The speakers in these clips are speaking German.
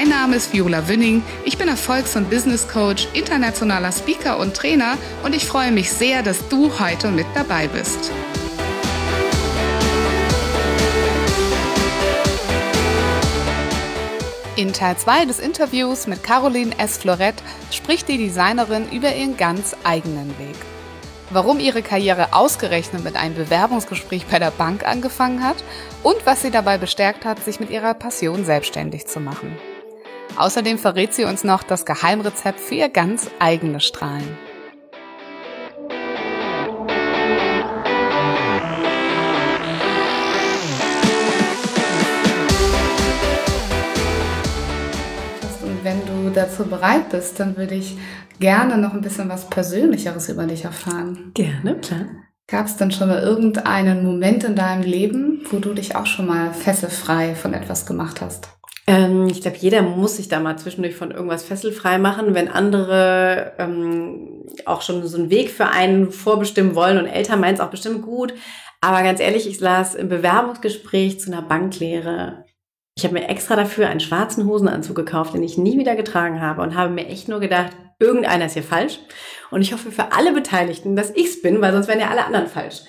Mein Name ist Viola Wünning. Ich bin Erfolgs- und Business Coach, internationaler Speaker und Trainer und ich freue mich sehr, dass du heute mit dabei bist. In Teil 2 des Interviews mit Caroline S. Florett spricht die Designerin über ihren ganz eigenen Weg. Warum ihre Karriere ausgerechnet mit einem Bewerbungsgespräch bei der Bank angefangen hat und was sie dabei bestärkt hat, sich mit ihrer Passion selbstständig zu machen. Außerdem verrät sie uns noch das Geheimrezept für ihr ganz eigenes Strahlen. Und wenn du dazu bereit bist, dann würde ich gerne noch ein bisschen was Persönlicheres über dich erfahren. Gerne, klar. Gab es denn schon mal irgendeinen Moment in deinem Leben, wo du dich auch schon mal fesselfrei von etwas gemacht hast? Ähm, ich glaube, jeder muss sich da mal zwischendurch von irgendwas fesselfrei machen, wenn andere ähm, auch schon so einen Weg für einen vorbestimmen wollen und Eltern meinen es auch bestimmt gut. Aber ganz ehrlich, ich las im Bewerbungsgespräch zu einer Banklehre. Ich habe mir extra dafür einen schwarzen Hosenanzug gekauft, den ich nie wieder getragen habe und habe mir echt nur gedacht, irgendeiner ist hier falsch. Und ich hoffe für alle Beteiligten, dass ich's bin, weil sonst wären ja alle anderen falsch.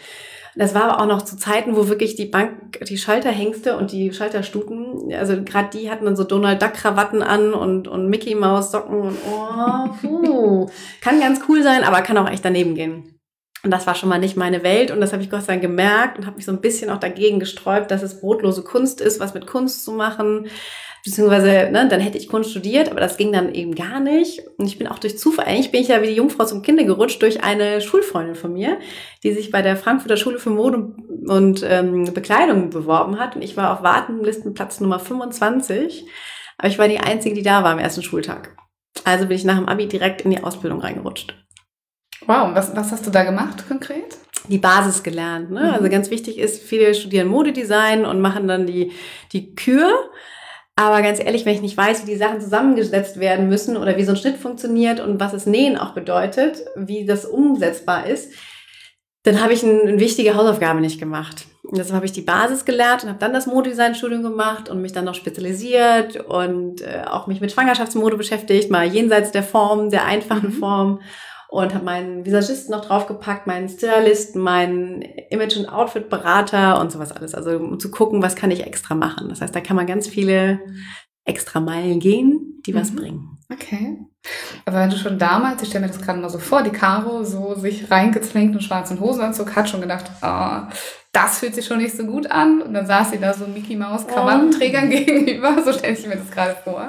Das war aber auch noch zu Zeiten, wo wirklich die Bank, die Schalterhengste und die Schalterstuten, also gerade die hatten dann so Donald Duck Krawatten an und, und Mickey Maus Socken und oh, puh. kann ganz cool sein, aber kann auch echt daneben gehen. Und das war schon mal nicht meine Welt und das habe ich Gott sei Dank gemerkt und habe mich so ein bisschen auch dagegen gesträubt, dass es brotlose Kunst ist, was mit Kunst zu machen beziehungsweise ne, dann hätte ich Kunst studiert, aber das ging dann eben gar nicht. Und ich bin auch durch Zufall, eigentlich bin ich ja wie die Jungfrau zum Kinder gerutscht durch eine Schulfreundin von mir, die sich bei der Frankfurter Schule für Mode und ähm, Bekleidung beworben hat. Und ich war auf Wartenlistenplatz Nummer 25, aber ich war die Einzige, die da war am ersten Schultag. Also bin ich nach dem Abi direkt in die Ausbildung reingerutscht. Wow, was, was hast du da gemacht konkret? die Basis gelernt. Ne? Also mhm. Also ganz wichtig ist, viele studieren Modedesign und machen dann die, die Kür. Aber ganz ehrlich, wenn ich nicht weiß, wie die Sachen zusammengesetzt werden müssen oder wie so ein Schnitt funktioniert und was das Nähen auch bedeutet, wie das umsetzbar ist, dann habe ich eine, eine wichtige Hausaufgabe nicht gemacht. Und deshalb habe ich die Basis gelernt und habe dann das Modedesign-Studium gemacht und mich dann noch spezialisiert und äh, auch mich mit Schwangerschaftsmode beschäftigt, mal jenseits der Form, der einfachen mhm. Form und habe meinen Visagisten noch draufgepackt, meinen Stylisten, meinen Image- und Outfit-Berater und sowas alles. Also um zu gucken, was kann ich extra machen. Das heißt, da kann man ganz viele extra Meilen gehen, die mhm. was bringen. Okay. Aber wenn du schon damals, ich stelle mir das gerade mal so vor, die Caro so sich reingezwängt und schwarzen Hosenanzug hat schon gedacht, oh, das fühlt sich schon nicht so gut an. Und dann saß sie da so Mickey Maus Krawattenträgern oh. gegenüber, so stelle ich mir das gerade vor.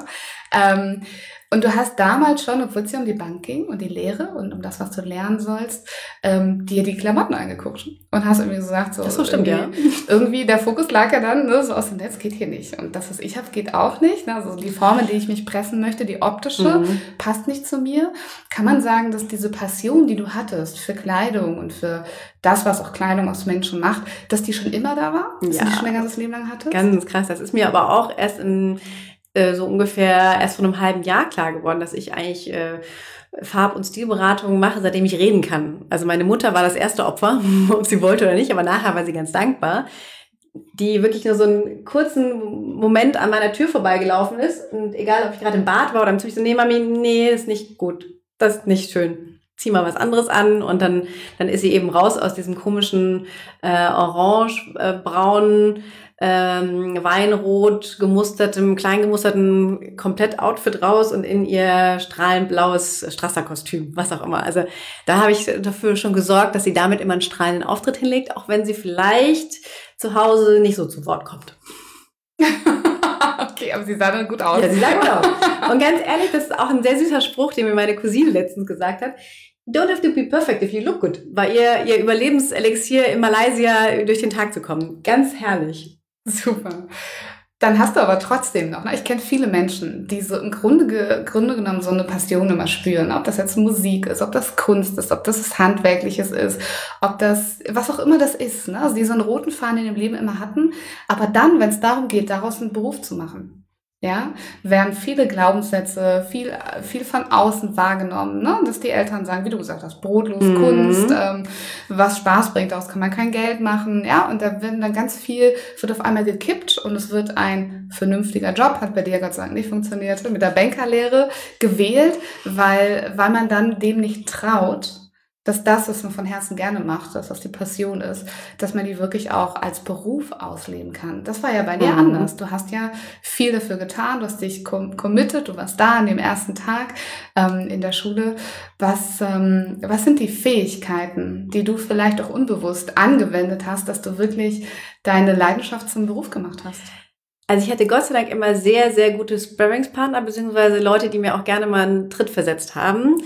Ähm, und du hast damals schon, obwohl es ja um die Bank ging und die Lehre und um das, was du lernen sollst, ähm, dir die Klamotten angeguckt und hast irgendwie gesagt, so, so stimmt, irgendwie, ja. irgendwie der Fokus lag ja dann ne, so aus dem Netz, geht hier nicht. Und das, was ich habe, geht auch nicht. Ne? Also die Form, in die ich mich pressen möchte, die optische, mhm. passt nicht zu mir. Kann man sagen, dass diese Passion, die du hattest für Kleidung und für das, was auch Kleidung aus Menschen macht, dass die schon immer da war? Dass ja. du die schon dein ganzes Leben lang hattest? Ganz krass. Das ist mir aber auch erst in äh, so ungefähr erst vor einem halben Jahr klar geworden, dass ich eigentlich äh, Farb- und Stilberatungen mache, seitdem ich reden kann. Also meine Mutter war das erste Opfer, ob sie wollte oder nicht, aber nachher war sie ganz dankbar, die wirklich nur so einen kurzen Moment an meiner Tür vorbeigelaufen ist und egal, ob ich gerade im Bad war oder im Zug, so, nee, Mami, nee, ist nicht gut, das ist nicht schön. Zieh mal was anderes an und dann, dann ist sie eben raus aus diesem komischen äh, orange, äh, ähm, Weinrot gemustertem, klein gemusterten Komplett-Outfit raus und in ihr strahlend blaues Strasser-Kostüm, was auch immer. Also da habe ich dafür schon gesorgt, dass sie damit immer einen strahlenden Auftritt hinlegt, auch wenn sie vielleicht zu Hause nicht so zu Wort kommt. okay, aber sie sah dann gut aus. Ja, sie sah gut aus. Und ganz ehrlich, das ist auch ein sehr süßer Spruch, den mir meine Cousine letztens gesagt hat. Don't have to be perfect if you look good. War ihr, ihr Überlebenselixier in Malaysia durch den Tag zu kommen. Ganz herrlich. Super. dann hast du aber trotzdem noch, ne? ich kenne viele Menschen, die so im Grunde, Grunde genommen so eine Passion immer spüren, ob das jetzt Musik ist, ob das Kunst ist, ob das was Handwerkliches ist, ob das, was auch immer das ist, ne? also die so einen roten Faden in dem Leben immer hatten, aber dann, wenn es darum geht, daraus einen Beruf zu machen, ja, werden viele Glaubenssätze, viel, viel von außen wahrgenommen, ne? dass die Eltern sagen, wie du gesagt hast, brotlos mhm. Kunst, ähm, was Spaß bringt, daraus kann man kein Geld machen, ja, und da werden dann ganz viel, wird auf einmal gekippt und es wird ein vernünftiger Job, hat bei dir Gott sei Dank nicht funktioniert, mit der Bankerlehre gewählt, weil, weil man dann dem nicht traut, dass das, was man von Herzen gerne macht, dass das die Passion ist, dass man die wirklich auch als Beruf ausleben kann. Das war ja bei dir mhm. anders. Du hast ja viel dafür getan, du hast dich committed, du warst da an dem ersten Tag ähm, in der Schule. Was, ähm, was sind die Fähigkeiten, die du vielleicht auch unbewusst angewendet hast, dass du wirklich deine Leidenschaft zum Beruf gemacht hast? Also ich hatte Gott sei Dank immer sehr, sehr gute Sparringspartner, beziehungsweise Leute, die mir auch gerne mal einen Tritt versetzt haben.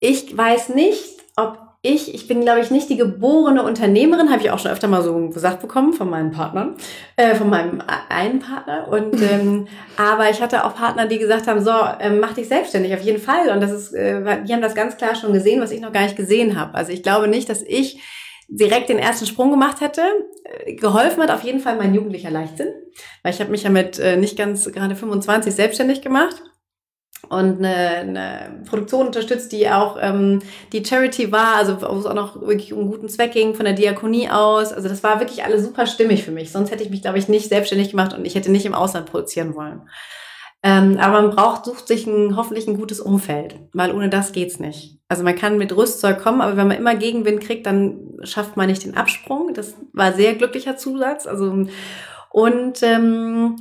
Ich weiß nicht, ob ich, ich bin, glaube ich, nicht die geborene Unternehmerin, habe ich auch schon öfter mal so gesagt bekommen von meinen Partnern, äh, von meinem einen Partner. Und ähm, aber ich hatte auch Partner, die gesagt haben: So, ähm, mach dich selbstständig auf jeden Fall. Und das ist, äh, die haben das ganz klar schon gesehen, was ich noch gar nicht gesehen habe. Also ich glaube nicht, dass ich direkt den ersten Sprung gemacht hätte. Äh, geholfen hat auf jeden Fall mein jugendlicher Leichtsinn, weil ich habe mich ja mit äh, nicht ganz gerade 25 selbstständig gemacht und eine, eine Produktion unterstützt, die auch ähm, die Charity war, also wo es auch noch wirklich um guten Zweck ging, von der Diakonie aus. Also das war wirklich alles super stimmig für mich. Sonst hätte ich mich, glaube ich, nicht selbstständig gemacht und ich hätte nicht im Ausland produzieren wollen. Ähm, aber man braucht, sucht sich ein, hoffentlich ein gutes Umfeld, weil ohne das geht's nicht. Also man kann mit Rüstzeug kommen, aber wenn man immer Gegenwind kriegt, dann schafft man nicht den Absprung. Das war sehr glücklicher Zusatz. Also und ähm,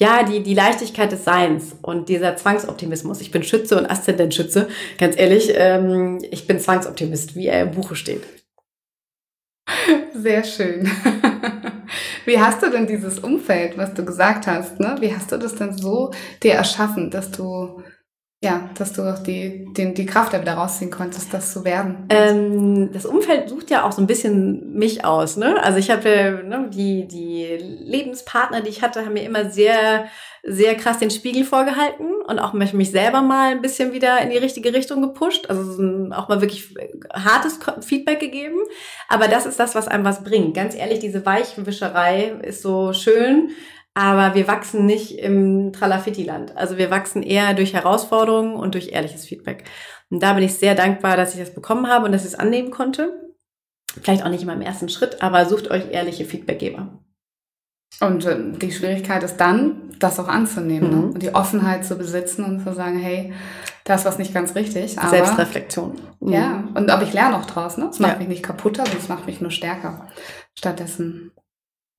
ja, die, die Leichtigkeit des Seins und dieser Zwangsoptimismus. Ich bin Schütze und Aszendentschütze. Ganz ehrlich, ähm, ich bin Zwangsoptimist, wie er im Buche steht. Sehr schön. Wie hast du denn dieses Umfeld, was du gesagt hast, ne? Wie hast du das denn so dir erschaffen, dass du ja, dass du auch die, die, die Kraft da wieder rausziehen konntest, das zu werden. Ähm, das Umfeld sucht ja auch so ein bisschen mich aus. Ne? Also ich habe ne, die, die Lebenspartner, die ich hatte, haben mir immer sehr, sehr krass den Spiegel vorgehalten und auch mich selber mal ein bisschen wieder in die richtige Richtung gepusht. Also auch mal wirklich hartes Feedback gegeben. Aber das ist das, was einem was bringt. Ganz ehrlich, diese Weichwischerei ist so schön. Aber wir wachsen nicht im Tralafitti-Land. Also wir wachsen eher durch Herausforderungen und durch ehrliches Feedback. Und da bin ich sehr dankbar, dass ich das bekommen habe und dass ich es annehmen konnte. Vielleicht auch nicht immer im ersten Schritt, aber sucht euch ehrliche Feedbackgeber. Und äh, die Schwierigkeit ist dann, das auch anzunehmen ne? mhm. ne? und die Offenheit zu besitzen und zu sagen, hey, da ist was nicht ganz richtig. Aber, Selbstreflexion. Mhm. Ja, und aber ich lerne auch draus. Ne? Es macht ja. mich nicht kaputter, sondern es macht mich nur stärker. Stattdessen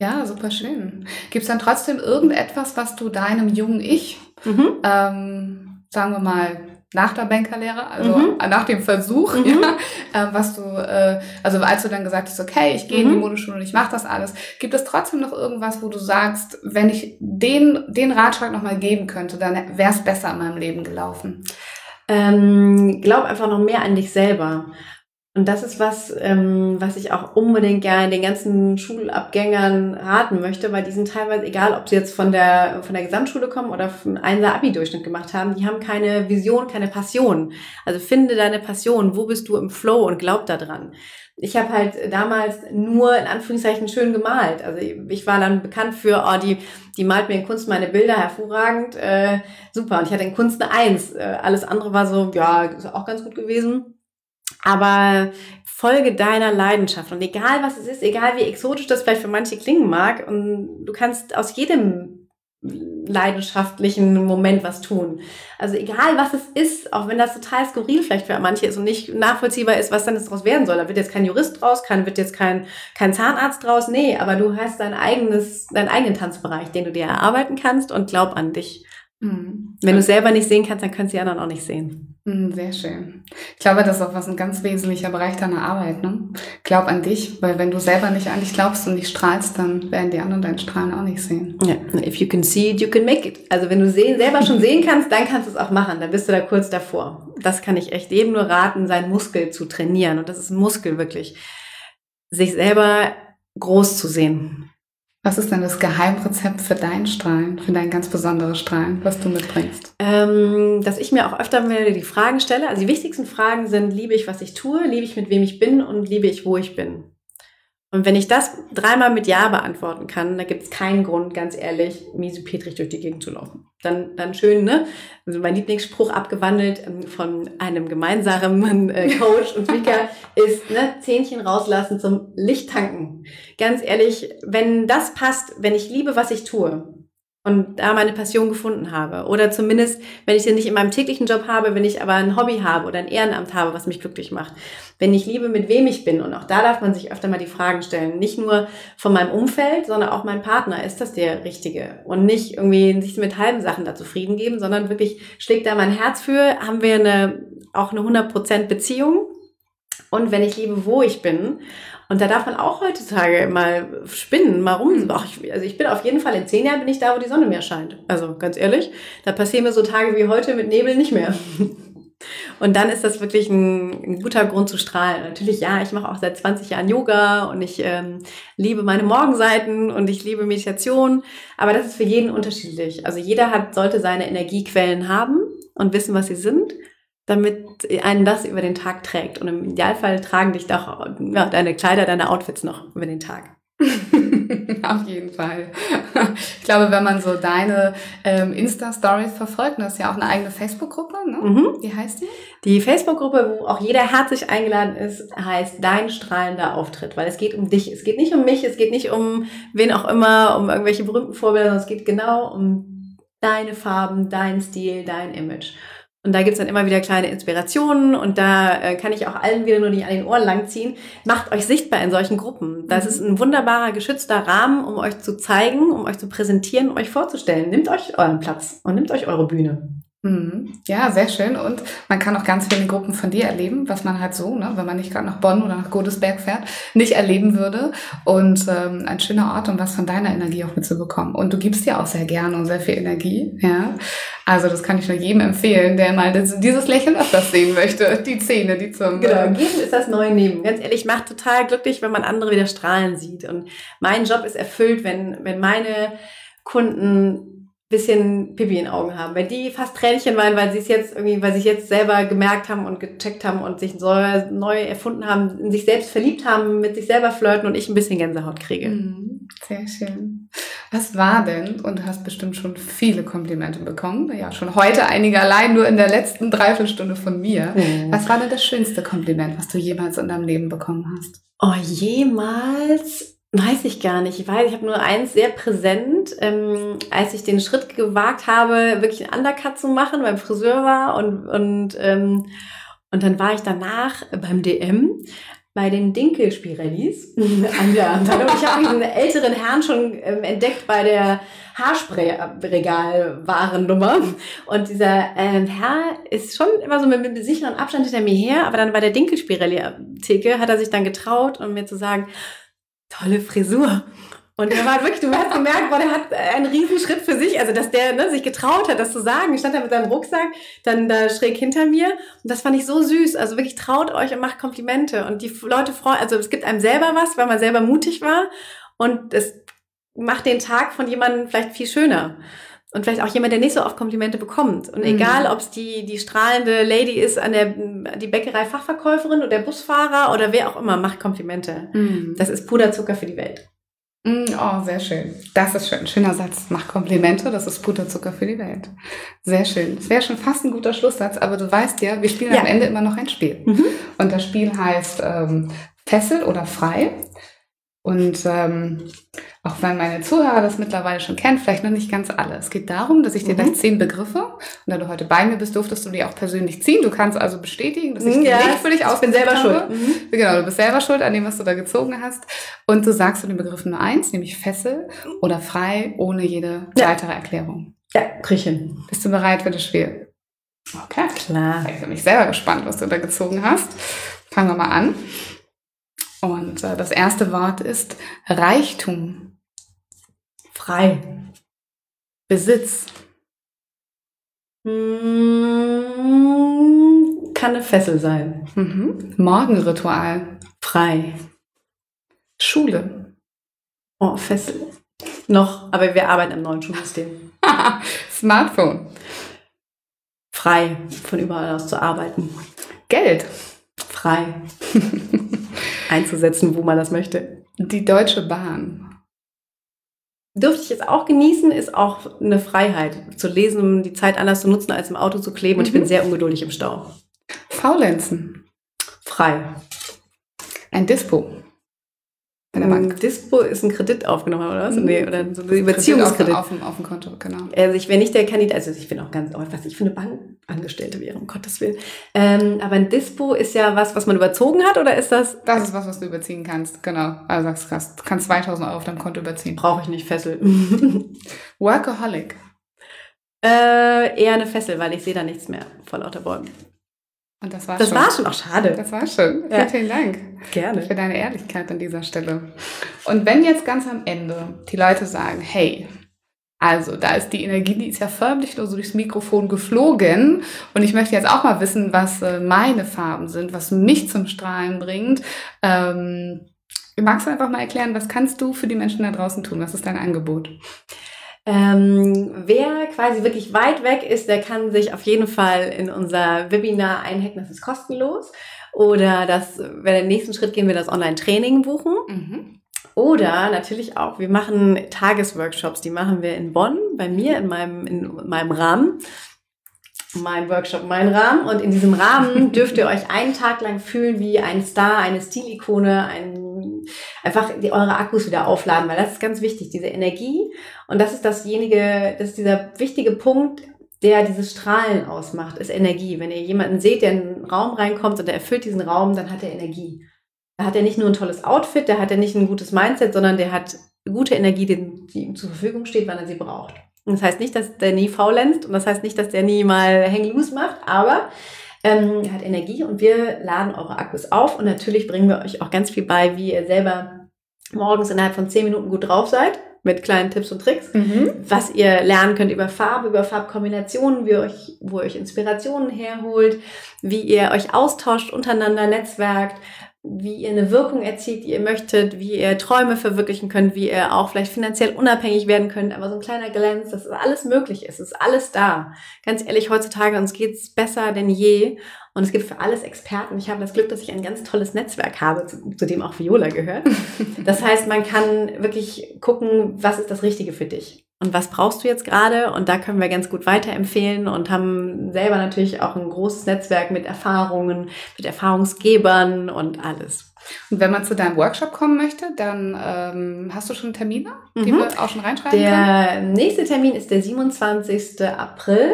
ja, super schön. Gibt es dann trotzdem irgendetwas, was du deinem jungen Ich, mhm. ähm, sagen wir mal, nach der Bankerlehre, also mhm. nach dem Versuch, mhm. ja, äh, was du, äh, also als du dann gesagt hast, okay, ich gehe in die mhm. Modeschule und ich mache das alles, gibt es trotzdem noch irgendwas, wo du sagst, wenn ich den, den Ratschlag nochmal geben könnte, dann wäre es besser in meinem Leben gelaufen? Ähm, glaub einfach noch mehr an dich selber. Und das ist was, ähm, was ich auch unbedingt gerne den ganzen Schulabgängern raten möchte, weil die sind teilweise, egal ob sie jetzt von der, von der Gesamtschule kommen oder von einem Abi-Durchschnitt gemacht haben, die haben keine Vision, keine Passion. Also finde deine Passion, wo bist du im Flow und glaub da dran. Ich habe halt damals nur in Anführungszeichen schön gemalt. Also ich war dann bekannt für, oh, die, die malt mir in Kunst meine Bilder hervorragend, äh, super. Und ich hatte in Kunst eine Eins. Äh, alles andere war so, ja, ist auch ganz gut gewesen. Aber folge deiner Leidenschaft. Und egal was es ist, egal wie exotisch das vielleicht für manche klingen mag, und du kannst aus jedem leidenschaftlichen Moment was tun. Also egal was es ist, auch wenn das total skurril vielleicht für manche ist und nicht nachvollziehbar ist, was dann daraus werden soll. Da wird jetzt kein Jurist draus, kann, wird jetzt kein, kein Zahnarzt draus. Nee, aber du hast dein eigenes, deinen eigenen Tanzbereich, den du dir erarbeiten kannst und glaub an dich. Mhm. Wenn du selber nicht sehen kannst, dann können sie anderen auch nicht sehen. Mhm, sehr schön. Ich glaube, das ist auch was ein ganz wesentlicher Bereich deiner Arbeit. Ne? Glaub an dich, weil wenn du selber nicht an dich glaubst und nicht strahlst, dann werden die anderen deinen Strahlen auch nicht sehen. Ja, if you can see it, you can make it. Also wenn du sehen, selber schon sehen kannst, dann kannst du es auch machen. Dann bist du da kurz davor. Das kann ich echt jedem nur raten, seinen Muskel zu trainieren. Und das ist ein Muskel wirklich. Sich selber groß zu sehen. Was ist denn das Geheimrezept für dein Strahlen, für dein ganz besonderes Strahlen, was du mitbringst? Ähm, dass ich mir auch öfter mal die Fragen stelle. Also die wichtigsten Fragen sind, liebe ich, was ich tue, liebe ich, mit wem ich bin und liebe ich, wo ich bin. Und wenn ich das dreimal mit Ja beantworten kann, da gibt es keinen Grund, ganz ehrlich, miesepetrig durch die Gegend zu laufen. Dann, dann schön, ne? Also mein Lieblingsspruch abgewandelt ähm, von einem gemeinsamen äh, Coach und Speaker ist, ne, Zähnchen rauslassen zum Licht tanken. Ganz ehrlich, wenn das passt, wenn ich liebe, was ich tue, und da meine Passion gefunden habe. Oder zumindest, wenn ich sie nicht in meinem täglichen Job habe, wenn ich aber ein Hobby habe oder ein Ehrenamt habe, was mich glücklich macht. Wenn ich liebe, mit wem ich bin. Und auch da darf man sich öfter mal die Fragen stellen. Nicht nur von meinem Umfeld, sondern auch mein Partner. Ist das der Richtige? Und nicht irgendwie sich mit halben Sachen da zufrieden geben, sondern wirklich schlägt da mein Herz für. Haben wir eine, auch eine 100% Beziehung? Und wenn ich liebe, wo ich bin und da darf man auch heutzutage mal spinnen. Warum? Ach, ich, also ich bin auf jeden Fall in zehn Jahren bin ich da, wo die Sonne mehr scheint. Also ganz ehrlich, da passieren mir so Tage wie heute mit Nebel nicht mehr. Und dann ist das wirklich ein, ein guter Grund zu strahlen. Natürlich, ja, ich mache auch seit 20 Jahren Yoga und ich ähm, liebe meine Morgenseiten und ich liebe Meditation. Aber das ist für jeden unterschiedlich. Also jeder hat, sollte seine Energiequellen haben und wissen, was sie sind damit einen das über den Tag trägt. Und im Idealfall tragen dich doch ja, deine Kleider, deine Outfits noch über den Tag. Auf jeden Fall. Ich glaube, wenn man so deine ähm, Insta-Stories verfolgt, das ist ja auch eine eigene Facebook-Gruppe, ne? Mhm. Wie heißt die? Die Facebook-Gruppe, wo auch jeder herzlich eingeladen ist, heißt Dein strahlender Auftritt, weil es geht um dich. Es geht nicht um mich, es geht nicht um wen auch immer, um irgendwelche berühmten Vorbilder, sondern es geht genau um deine Farben, dein Stil, dein Image. Und da gibt's dann immer wieder kleine Inspirationen und da äh, kann ich auch allen wieder nur nicht an den Ohren langziehen. Macht euch sichtbar in solchen Gruppen. Das mhm. ist ein wunderbarer, geschützter Rahmen, um euch zu zeigen, um euch zu präsentieren, um euch vorzustellen. Nehmt euch euren Platz und nehmt euch eure Bühne. Mhm. Ja, sehr schön. Und man kann auch ganz viele Gruppen von dir erleben, was man halt so, ne, wenn man nicht gerade nach Bonn oder nach Godesberg fährt, nicht erleben würde. Und ähm, ein schöner Ort, um was von deiner Energie auch mitzubekommen. Und du gibst dir auch sehr gerne und sehr viel Energie. Ja, also das kann ich nur jedem empfehlen, der mal dieses Lächeln öfters sehen möchte. Die Zähne, die zum genau. Geben ist das neue Nehmen. Ganz ehrlich, macht total glücklich, wenn man andere wieder strahlen sieht. Und mein Job ist erfüllt, wenn wenn meine Kunden bisschen Pipi in den Augen haben, weil die fast Tränchen weinen, weil sie es jetzt irgendwie, weil sie es jetzt selber gemerkt haben und gecheckt haben und sich neu, neu erfunden haben, in sich selbst verliebt haben, mit sich selber flirten und ich ein bisschen Gänsehaut kriege. Mhm, sehr schön. Was war denn, und du hast bestimmt schon viele Komplimente bekommen, ja, schon heute einige allein nur in der letzten Dreiviertelstunde von mir. Mhm. Was war denn das schönste Kompliment, was du jemals in deinem Leben bekommen hast? Oh, jemals? Weiß ich gar nicht. Ich weiß, ich habe nur eins sehr präsent, ähm, als ich den Schritt gewagt habe, wirklich einen Undercut zu machen, beim Friseur war und und ähm, und dann war ich danach beim DM bei den Dinkelspirellis an der Anteilung. Ich habe einen älteren Herrn schon ähm, entdeckt bei der Haarspray-Regal-Warennummer. Und dieser ähm, Herr ist schon immer so mit, mit sicheren Abstand hinter mir her, aber dann bei der Dinkelspirelli-Theke hat er sich dann getraut, um mir zu sagen, tolle Frisur. Und er war wirklich, du hast gemerkt, boah, der hat einen riesen Schritt für sich, also dass der ne, sich getraut hat, das zu sagen. Ich stand da mit seinem Rucksack, dann da schräg hinter mir. Und das fand ich so süß. Also wirklich traut euch und macht Komplimente. Und die Leute freuen, also es gibt einem selber was, weil man selber mutig war. Und es macht den Tag von jemandem vielleicht viel schöner und vielleicht auch jemand, der nicht so oft Komplimente bekommt. Und mhm. egal, ob es die, die strahlende Lady ist an der die Bäckerei-Fachverkäuferin oder der Busfahrer oder wer auch immer, macht Komplimente. Mhm. Das ist Puderzucker für die Welt. Mhm, oh, sehr schön. Das ist schön. Schöner Satz. Mach Komplimente, das ist Puderzucker für die Welt. Sehr schön. Das wäre schon fast ein guter Schlusssatz, aber du weißt ja, wir spielen ja. am Ende immer noch ein Spiel. Mhm. Und das Spiel heißt ähm, Fessel oder Frei. Und ähm, auch wenn meine Zuhörer das mittlerweile schon kennen, vielleicht noch nicht ganz alle. Es geht darum, dass ich dir mhm. gleich zehn Begriffe, und da du heute bei mir bist, durftest du die auch persönlich ziehen. Du kannst also bestätigen, dass ich mhm, ja, die nicht für dich aus bin selber habe. schuld. Mhm. Genau, du bist selber schuld an dem, was du da gezogen hast. Und du sagst zu den Begriffen nur eins, nämlich Fessel oder frei, ohne jede ja. weitere Erklärung. Ja, Griechen. Bist du bereit für das Spiel? Okay. Klar. Ich bin mich selber gespannt, was du da gezogen hast. Fangen wir mal an. Und äh, das erste Wort ist Reichtum. Frei. Besitz. Hm, kann eine Fessel sein. Mhm. Morgenritual. Frei. Schule. Oh, Fessel. Noch, aber wir arbeiten am neuen Schulsystem. Smartphone. Frei, von überall aus zu arbeiten. Geld. Frei. Einzusetzen, wo man das möchte. Die Deutsche Bahn. Dürfte ich jetzt auch genießen, ist auch eine Freiheit zu lesen, um die Zeit anders zu nutzen, als im Auto zu kleben. Und ich bin Mhm. sehr ungeduldig im Stau. Faulenzen. Frei. Ein Dispo. Bei der Bank. Ein Dispo ist ein Kredit aufgenommen, oder was? Mhm. Nee, oder so ein Überziehungskredit. Auf, dem- auf dem Konto, genau. Also ich wäre nicht der Kandidat, also ich bin auch ganz, oh, was ich für eine Bankangestellte wäre, um Gottes Willen. Ähm, aber ein Dispo ist ja was, was man überzogen hat, oder ist das, Das ist was, was du überziehen kannst, genau. Also sagst krass, du kannst 2000 Euro auf deinem Konto überziehen. brauche ich nicht Fessel. Workaholic. äh, eher eine Fessel, weil ich sehe da nichts mehr vor lauter Bäumen. Und das war Das schon. war schon auch schade. Das war schön. Ja. Vielen, vielen Dank Gerne. für deine Ehrlichkeit an dieser Stelle. Und wenn jetzt ganz am Ende die Leute sagen, hey, also da ist die Energie, die ist ja förmlich nur so durchs Mikrofon geflogen und ich möchte jetzt auch mal wissen, was äh, meine Farben sind, was mich zum Strahlen bringt. Ähm, magst du einfach mal erklären, was kannst du für die Menschen da draußen tun? Was ist dein Angebot? Ähm, wer quasi wirklich weit weg ist, der kann sich auf jeden Fall in unser Webinar einhacken, das ist kostenlos. Oder das, wenn der nächsten Schritt gehen wir das Online-Training buchen. Mhm. Oder natürlich auch, wir machen Tagesworkshops, die machen wir in Bonn, bei mir, in meinem, in meinem Rahmen. Mein Workshop, mein Rahmen. Und in diesem Rahmen dürft ihr euch einen Tag lang fühlen wie ein Star, eine Stilikone, ein, einfach die, eure Akkus wieder aufladen, weil das ist ganz wichtig, diese Energie. Und das ist dasjenige, das ist dieser wichtige Punkt, der dieses Strahlen ausmacht, ist Energie. Wenn ihr jemanden seht, der in einen Raum reinkommt und der erfüllt diesen Raum, dann hat er Energie. Da hat er nicht nur ein tolles Outfit, da hat er nicht ein gutes Mindset, sondern der hat gute Energie, die, die ihm zur Verfügung steht, wann er sie braucht. Und das heißt nicht, dass der nie faulenzt und das heißt nicht, dass der nie mal hang loose macht, aber ähm, hat Energie und wir laden eure Akkus auf und natürlich bringen wir euch auch ganz viel bei, wie ihr selber morgens innerhalb von 10 Minuten gut drauf seid, mit kleinen Tipps und Tricks Mhm. was ihr lernen könnt über Farbe, über Farbkombinationen, wie euch, wo ihr euch Inspirationen herholt, wie ihr euch austauscht, untereinander netzwerkt, wie ihr eine Wirkung erzielt, die ihr möchtet, wie ihr Träume verwirklichen könnt, wie ihr auch vielleicht finanziell unabhängig werden könnt, aber so ein kleiner Glanz, dass alles möglich ist, ist alles da. Ganz ehrlich, heutzutage uns geht's besser denn je und es gibt für alles Experten. Ich habe das Glück, dass ich ein ganz tolles Netzwerk habe, zu, zu dem auch Viola gehört. Das heißt, man kann wirklich gucken, was ist das Richtige für dich und was brauchst du jetzt gerade. Und da können wir ganz gut weiterempfehlen und haben selber natürlich auch ein großes Netzwerk mit Erfahrungen, mit Erfahrungsgebern und alles. Und wenn man zu deinem Workshop kommen möchte, dann ähm, hast du schon Termine, die Mhm. wir auch schon reinschreiben können? Der nächste Termin ist der 27. April.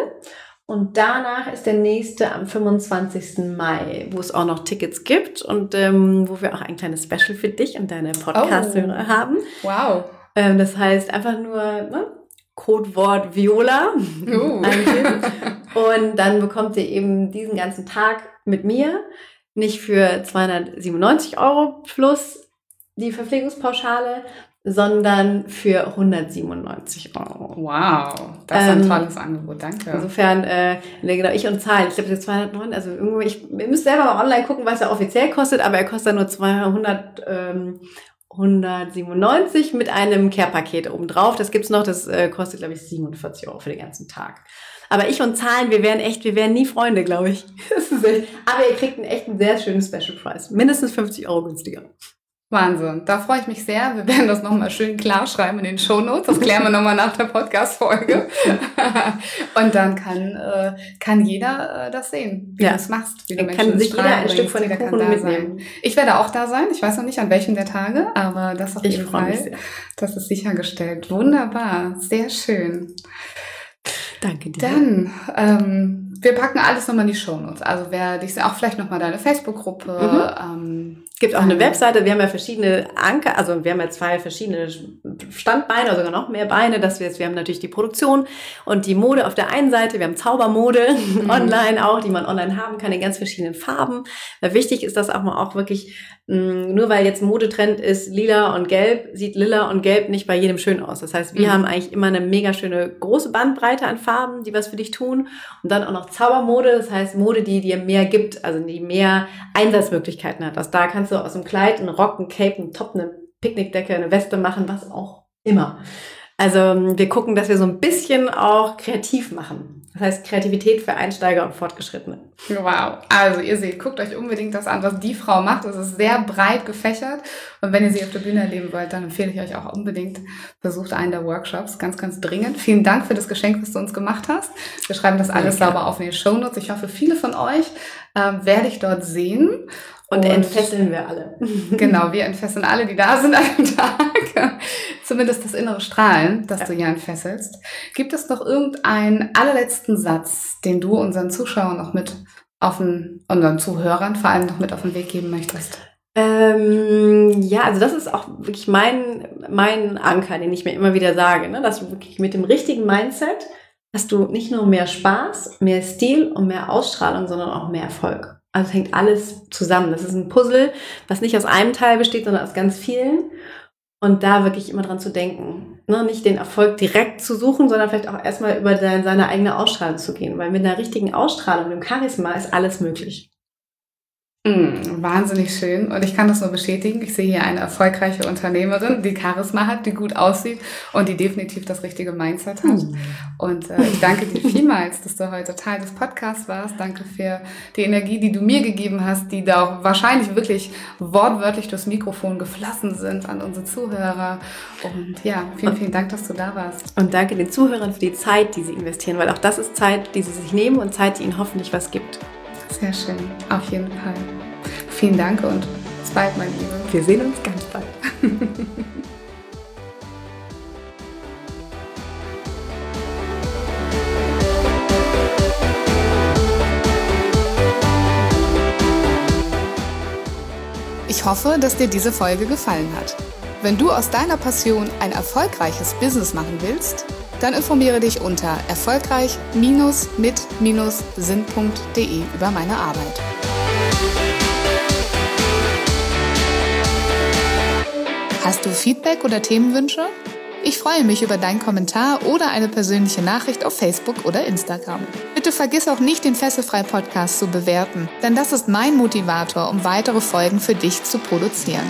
Und danach ist der nächste am 25. Mai, wo es auch noch Tickets gibt und ähm, wo wir auch ein kleines Special für dich und deine Podcast-Hörer Oh. haben. Wow. Ähm, das heißt einfach nur ne, Codewort Viola Uh. Und dann bekommt ihr eben diesen ganzen Tag mit mir, nicht für 297 Euro plus die Verpflegungspauschale, sondern für 197 Euro. Wow, das ist ein Ähm, tolles Angebot, danke. Insofern, äh, ne, genau, ich und Zahlen. Ich glaube, der 209, also irgendwo, ich, ihr müsst selber mal online gucken, was er offiziell kostet, aber er kostet nur 200, ähm, 197 mit einem Care-Paket obendrauf. Das gibt's noch, das äh, kostet, glaube ich, 47 Euro für den ganzen Tag. Aber ich und Zahlen, wir wären echt, wir wären nie Freunde, glaube ich. Aber ihr kriegt einen echt einen sehr schönen Special Price. Mindestens 50 Euro günstiger. Wahnsinn, da freue ich mich sehr. Wir werden das nochmal schön klar schreiben in den Shownotes. Das klären wir nochmal nach der Podcast-Folge. Und dann kann, äh, kann jeder äh, das sehen, wie Ja. du es machst, wie du Menschen kann sich jeder ein Stück von kann Kuchen mitnehmen. Sein. Ich werde auch da sein. Ich weiß noch nicht, an welchem der Tage, aber das auf Ich jeden mich Fall. Das ist sichergestellt. Wunderbar, sehr schön. Danke dir. Dann, ähm, wir packen alles nochmal in die Shownotes. Also wer dich auch vielleicht nochmal deine Facebook-Gruppe. Ähm, gibt auch eine Ähm, Webseite, wir haben ja verschiedene Anker, also wir haben ja zwei verschiedene Standbeine, oder sogar noch mehr Beine. Das wir, wir haben natürlich die Produktion und die Mode auf der einen Seite, wir haben Zaubermode online auch, die man online haben kann in ganz verschiedenen Farben. Weil wichtig ist das auch mal auch wirklich, mh, nur weil jetzt Modetrend ist, lila und gelb, sieht lila und gelb nicht bei jedem schön aus. Das heißt, wir Mhm. haben eigentlich immer eine mega schöne große Bandbreite an Farben, die was für dich tun. Und dann auch noch Zaubermode, das heißt Mode, die dir mehr gibt, also die mehr Einsatzmöglichkeiten hat. Also da kannst du aus einem Kleid, einen Rock, einen Cape, einen Top, eine Picknickdecke, eine Weste machen, was auch immer. Also wir gucken, dass wir so ein bisschen auch kreativ machen. Das heißt Kreativität für Einsteiger und Fortgeschrittene. Wow. Also ihr seht, guckt euch unbedingt das an, was die Frau macht. Es ist sehr breit gefächert. Und wenn ihr sie auf der Bühne erleben wollt, dann empfehle ich euch auch unbedingt, besucht einen der Workshops. Ganz, ganz dringend. Vielen Dank für das Geschenk, was du uns gemacht hast. Wir schreiben das alles Danke. sauber auf in den Show Notes. Ich hoffe, viele von euch ähm, werde ich dort sehen. Und, und entfesseln wir alle. genau, wir entfesseln alle, die da sind an dem Tag. Zumindest das innere Strahlen, das ja. du ja entfesselst. Gibt es noch irgendeinen allerletzten Satz, den du unseren Zuschauern noch mit auf den, unseren Zuhörern vor allem noch mit auf den Weg geben möchtest? Ähm, ja, also das ist auch wirklich mein, mein Anker, den ich mir immer wieder sage, ne? dass du wirklich mit dem richtigen Mindset hast du nicht nur mehr Spaß, mehr Stil und mehr Ausstrahlung, sondern auch mehr Erfolg. Also hängt alles zusammen. Das ist ein Puzzle, was nicht aus einem Teil besteht, sondern aus ganz vielen. Und da wirklich immer dran zu denken. Ne? Nicht den Erfolg direkt zu suchen, sondern vielleicht auch erstmal über deine, seine eigene Ausstrahlung zu gehen. Weil mit einer richtigen Ausstrahlung, dem Charisma, ist alles möglich. Mm, wahnsinnig schön. Und ich kann das nur bestätigen. Ich sehe hier eine erfolgreiche Unternehmerin, die Charisma hat, die gut aussieht und die definitiv das richtige Mindset hat. Mm. Und äh, ich danke dir vielmals, dass du heute Teil des Podcasts warst. Danke für die Energie, die du mir gegeben hast, die da auch wahrscheinlich wirklich wortwörtlich durchs Mikrofon geflossen sind an unsere Zuhörer. Und ja, vielen, vielen Dank, dass du da warst. Und danke den Zuhörern für die Zeit, die sie investieren, weil auch das ist Zeit, die sie sich nehmen und Zeit, die ihnen hoffentlich was gibt. Sehr schön, auf jeden Fall. Vielen Dank und bis bald, mein Liebe. Wir sehen uns ganz bald. Ich hoffe, dass dir diese Folge gefallen hat. Wenn du aus deiner Passion ein erfolgreiches Business machen willst, dann informiere dich unter erfolgreich-mit-sinn.de über meine Arbeit. Hast du Feedback oder Themenwünsche? Ich freue mich über deinen Kommentar oder eine persönliche Nachricht auf Facebook oder Instagram. Bitte vergiss auch nicht, den Fesselfrei Podcast zu bewerten, denn das ist mein Motivator, um weitere Folgen für dich zu produzieren.